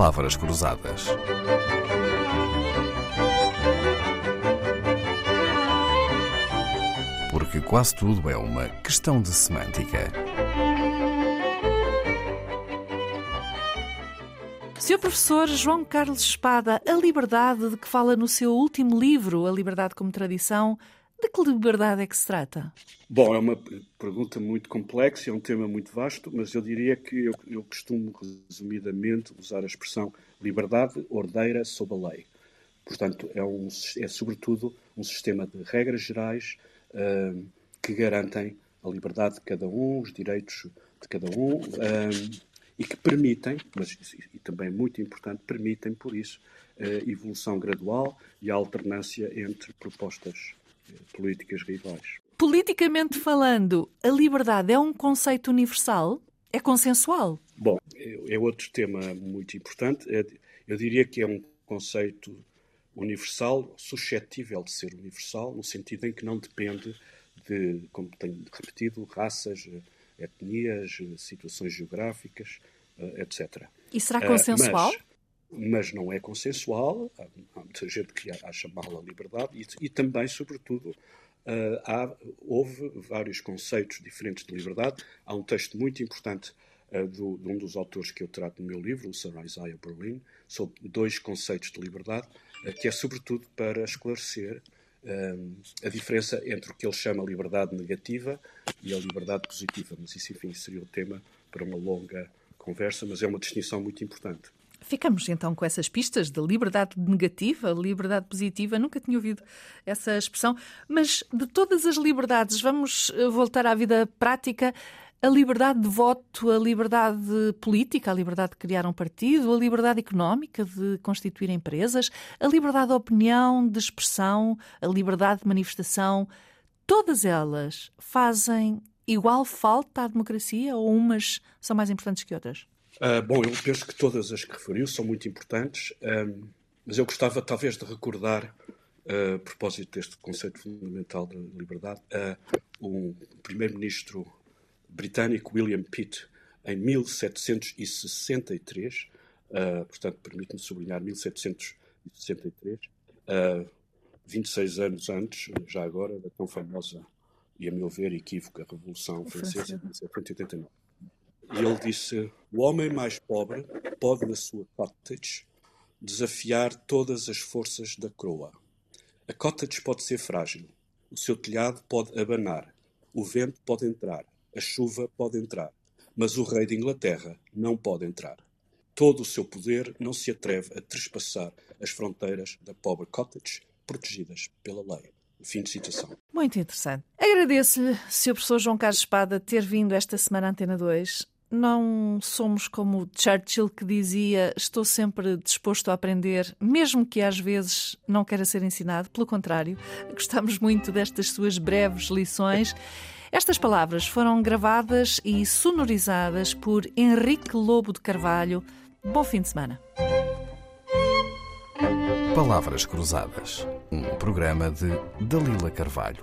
Palavras Cruzadas. Porque quase tudo é uma questão de semântica. Sr. Professor João Carlos Espada, a liberdade de que fala no seu último livro, A Liberdade como Tradição, de que liberdade é que se trata? Bom, é uma pergunta muito complexa, é um tema muito vasto, mas eu diria que eu, eu costumo, resumidamente, usar a expressão liberdade ordeira sob a lei. Portanto, é, um, é sobretudo um sistema de regras gerais uh, que garantem a liberdade de cada um, os direitos de cada um uh, e que permitem, mas e também é muito importante, permitem, por isso, a evolução gradual e a alternância entre propostas políticas rivais. Politicamente falando, a liberdade é um conceito universal? É consensual? Bom, é, é outro tema muito importante. É, eu diria que é um conceito universal, suscetível de ser universal, no sentido em que não depende de, como tenho repetido, raças, etnias, situações geográficas, eh, etc. E será consensual? Mas, mas não é consensual. Há, há muita gente que acha mal a liberdade e, e também, sobretudo, Uh, há, houve vários conceitos diferentes de liberdade. Há um texto muito importante uh, do, de um dos autores que eu trato no meu livro, o Sir Isaiah Berlin, sobre dois conceitos de liberdade, uh, que é sobretudo para esclarecer a diferença entre o que ele chama liberdade negativa e a liberdade positiva. Mas isso, enfim, seria o tema para uma longa conversa, mas é uma distinção muito importante. Ficamos então com essas pistas de liberdade negativa, liberdade positiva. Nunca tinha ouvido essa expressão. Mas de todas as liberdades, vamos eh, voltar à vida prática. A liberdade de voto, a liberdade política, a liberdade de criar um partido, a liberdade económica de constituir empresas, a liberdade de opinião, de expressão, a liberdade de manifestação, todas elas fazem igual falta à democracia ou umas são mais importantes que outras? Uh, bom, eu penso que todas as que referiu são muito importantes, um, mas eu gostava talvez de recordar, uh, a propósito deste conceito fundamental de liberdade, uh, um primeiro-ministro britânico, William Pitt, em 1763, uh, portanto, permite-me sublinhar 1763, uh, 26 anos antes, já agora, da tão famosa e, a meu ver, equívoca Revolução Francesa de 1789. E ele disse: O homem mais pobre pode, na sua cottage, desafiar todas as forças da coroa. A cottage pode ser frágil, o seu telhado pode abanar, o vento pode entrar, a chuva pode entrar, mas o rei de Inglaterra não pode entrar. Todo o seu poder não se atreve a trespassar as fronteiras da pobre cottage protegidas pela lei. Fim de citação. Muito interessante. Agradeço-lhe, Sr. Professor João Carlos Espada, ter vindo esta semana à Antena 2 não somos como Churchill que dizia: Estou sempre disposto a aprender, mesmo que às vezes não queira ser ensinado. Pelo contrário, gostamos muito destas suas breves lições. Estas palavras foram gravadas e sonorizadas por Henrique Lobo de Carvalho. Bom fim de semana. Palavras Cruzadas, um programa de Dalila Carvalho.